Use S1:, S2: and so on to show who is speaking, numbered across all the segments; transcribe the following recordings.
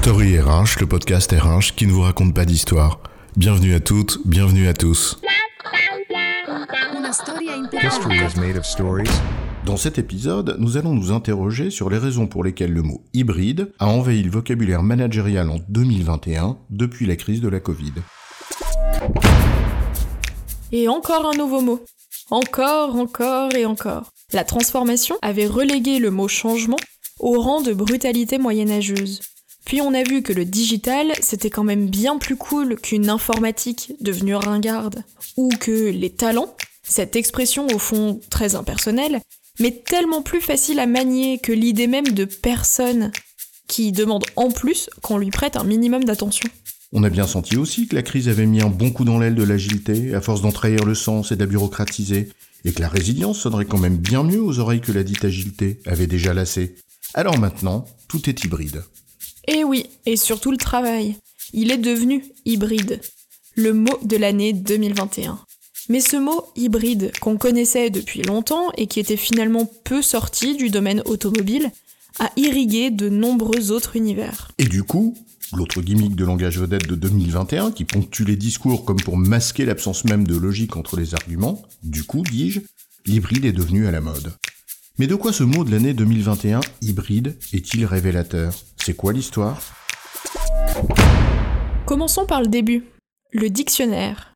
S1: Story RH, le podcast RH qui ne vous raconte pas d'histoire. Bienvenue à toutes, bienvenue à tous.
S2: History is made of stories.
S1: Dans cet épisode, nous allons nous interroger sur les raisons pour lesquelles le mot hybride a envahi le vocabulaire managérial en 2021 depuis la crise de la Covid.
S3: Et encore un nouveau mot. Encore, encore et encore. La transformation avait relégué le mot changement au rang de brutalité moyenâgeuse. Puis on a vu que le digital, c'était quand même bien plus cool qu'une informatique devenue ringarde, ou que les talents, cette expression au fond très impersonnelle, mais tellement plus facile à manier que l'idée même de personne qui demande en plus qu'on lui prête un minimum d'attention.
S1: On a bien senti aussi que la crise avait mis un bon coup dans l'aile de l'agilité, à force d'entrahir le sens et d'abureaucratiser, et que la résilience sonnerait quand même bien mieux aux oreilles que la dite agilité avait déjà lassé. Alors maintenant, tout est hybride.
S3: Et oui, et surtout le travail. Il est devenu hybride. Le mot de l'année 2021. Mais ce mot hybride, qu'on connaissait depuis longtemps et qui était finalement peu sorti du domaine automobile, a irrigué de nombreux autres univers.
S1: Et du coup, l'autre gimmick de langage vedette de 2021, qui ponctue les discours comme pour masquer l'absence même de logique entre les arguments, du coup, dis-je, l'hybride est devenu à la mode. Mais de quoi ce mot de l'année 2021, hybride, est-il révélateur? C'est quoi l'histoire?
S3: Commençons par le début. Le dictionnaire.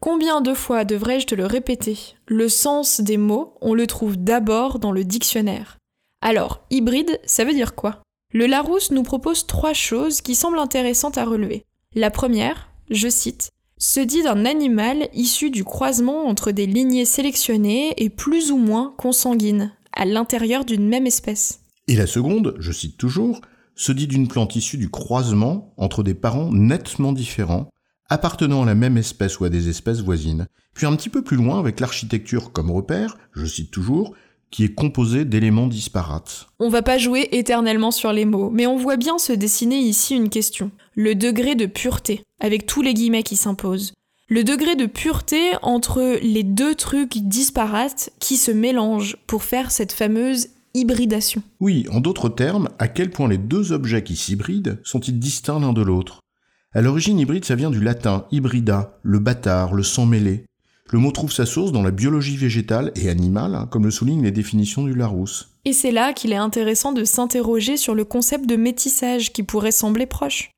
S3: Combien de fois devrais-je te le répéter? Le sens des mots, on le trouve d'abord dans le dictionnaire. Alors, hybride, ça veut dire quoi? Le Larousse nous propose trois choses qui semblent intéressantes à relever. La première, je cite, se dit d'un animal issu du croisement entre des lignées sélectionnées et plus ou moins consanguines, à l'intérieur d'une même espèce.
S1: Et la seconde, je cite toujours, se dit d'une plante issue du croisement entre des parents nettement différents, appartenant à la même espèce ou à des espèces voisines. Puis un petit peu plus loin, avec l'architecture comme repère, je cite toujours, qui est composée d'éléments disparates.
S3: On va pas jouer éternellement sur les mots, mais on voit bien se dessiner ici une question. Le degré de pureté, avec tous les guillemets qui s'imposent. Le degré de pureté entre les deux trucs disparates qui se mélangent pour faire cette fameuse hybridation.
S1: Oui, en d'autres termes, à quel point les deux objets qui s'hybrident sont-ils distincts l'un de l'autre? À l'origine, hybride, ça vient du latin hybrida, le bâtard, le sang mêlé. Le mot trouve sa source dans la biologie végétale et animale, hein, comme le soulignent les définitions du Larousse.
S3: Et c'est là qu'il est intéressant de s'interroger sur le concept de métissage qui pourrait sembler proche.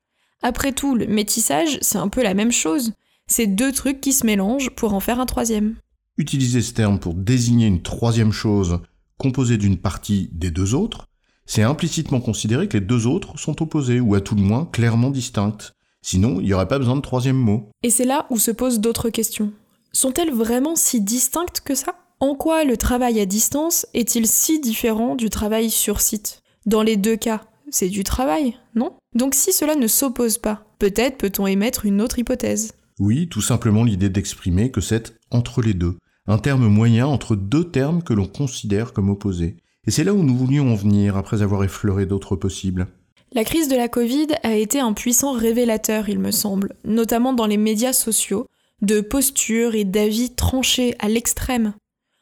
S3: Après tout, le métissage, c'est un peu la même chose. C'est deux trucs qui se mélangent pour en faire un troisième.
S1: Utiliser ce terme pour désigner une troisième chose composée d'une partie des deux autres, c'est implicitement considérer que les deux autres sont opposés, ou à tout le moins clairement distinctes. Sinon, il n'y aurait pas besoin de troisième mot.
S3: Et c'est là où se posent d'autres questions. Sont-elles vraiment si distinctes que ça? En quoi le travail à distance est-il si différent du travail sur site? Dans les deux cas, c'est du travail, non? Donc si cela ne s'oppose pas, peut-être peut-on émettre une autre hypothèse.
S1: Oui, tout simplement l'idée d'exprimer que c'est entre les deux, un terme moyen entre deux termes que l'on considère comme opposés. Et c'est là où nous voulions en venir après avoir effleuré d'autres possibles.
S3: La crise de la Covid a été un puissant révélateur, il me semble, notamment dans les médias sociaux, de postures et d'avis tranchés à l'extrême.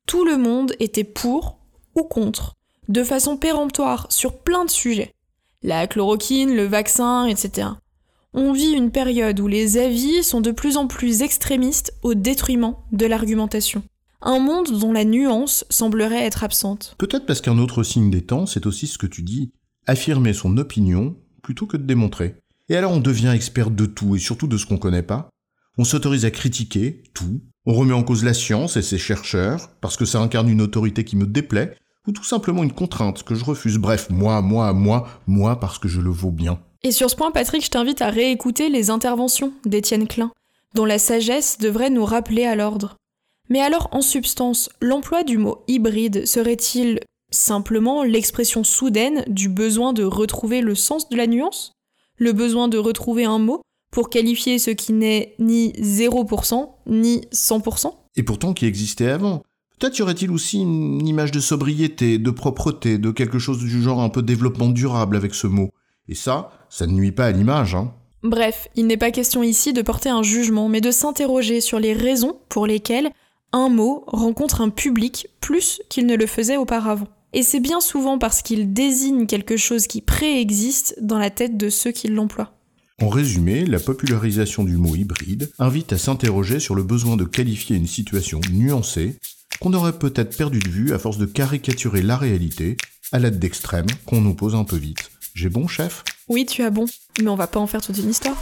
S3: Tout le monde était pour ou contre, de façon péremptoire sur plein de sujets. La chloroquine, le vaccin, etc. On vit une période où les avis sont de plus en plus extrémistes au détriment de l'argumentation. Un monde dont la nuance semblerait être absente.
S1: Peut-être parce qu'un autre signe des temps, c'est aussi ce que tu dis, affirmer son opinion plutôt que de démontrer. Et alors on devient expert de tout et surtout de ce qu'on connaît pas. On s'autorise à critiquer tout. On remet en cause la science et ses chercheurs parce que ça incarne une autorité qui me déplaît ou tout simplement une contrainte que je refuse. Bref, moi, moi, moi, moi parce que je le vaux bien.
S3: Et sur ce point, Patrick, je t'invite à réécouter les interventions d'Étienne Klein, dont la sagesse devrait nous rappeler à l'ordre. Mais alors, en substance, l'emploi du mot hybride serait-il simplement l'expression soudaine du besoin de retrouver le sens de la nuance? Le besoin de retrouver un mot pour qualifier ce qui n'est ni 0%, ni 100%
S1: Et pourtant qui existait avant. Peut-être y aurait-il aussi une image de sobriété, de propreté, de quelque chose du genre un peu développement durable avec ce mot. Et ça, ça ne nuit pas à l'image, hein.
S3: Bref, il n'est pas question ici de porter un jugement, mais de s'interroger sur les raisons pour lesquelles un mot rencontre un public plus qu'il ne le faisait auparavant. Et c'est bien souvent parce qu'il désigne quelque chose qui préexiste dans la tête de ceux qui l'emploient.
S1: En résumé, la popularisation du mot hybride invite à s'interroger sur le besoin de qualifier une situation nuancée qu'on aurait peut-être perdu de vue à force de caricaturer la réalité à l'aide d'extrêmes qu'on nous pose un peu vite. J'ai bon, chef?
S3: Oui, tu as bon, mais on va pas en faire toute une histoire.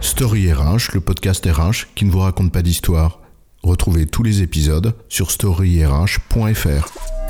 S1: Story RH, le podcast RH qui ne vous raconte pas d'histoire. Retrouvez tous les épisodes sur storyrh.fr.